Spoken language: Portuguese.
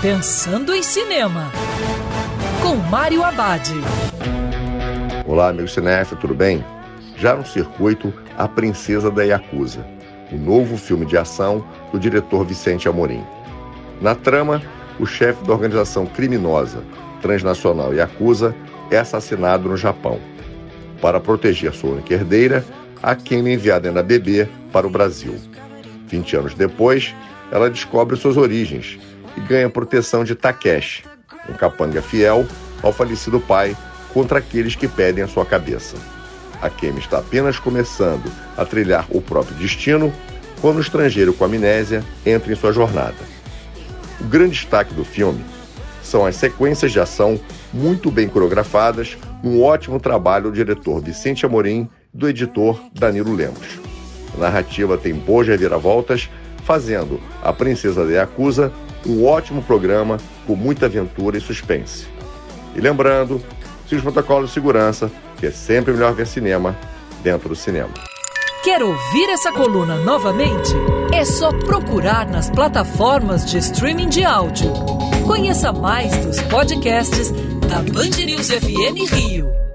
Pensando em Cinema, com Mário Abad. Olá, amigo cinéfilo, tudo bem? Já no circuito A Princesa da Yakuza, o novo filme de ação do diretor Vicente Amorim. Na trama, o chefe da organização criminosa transnacional Yakuza é assassinado no Japão. Para proteger sua única herdeira, a Ken é enviada na bebê para o Brasil. 20 anos depois, ela descobre suas origens e ganha proteção de Takeshi, um capanga fiel ao falecido pai contra aqueles que pedem a sua cabeça. A Kemi está apenas começando a trilhar o próprio destino quando o estrangeiro com amnésia entra em sua jornada. O grande destaque do filme são as sequências de ação muito bem coreografadas, um ótimo trabalho do diretor Vicente Amorim e do editor Danilo Lemos. A narrativa tem boas reviravoltas, fazendo A Princesa de Yakuza um ótimo programa com muita aventura e suspense. E lembrando, siga os protocolos de segurança, que é sempre melhor ver cinema dentro do cinema. Quer ouvir essa coluna novamente? É só procurar nas plataformas de streaming de áudio. Conheça mais dos podcasts da Band News FM Rio.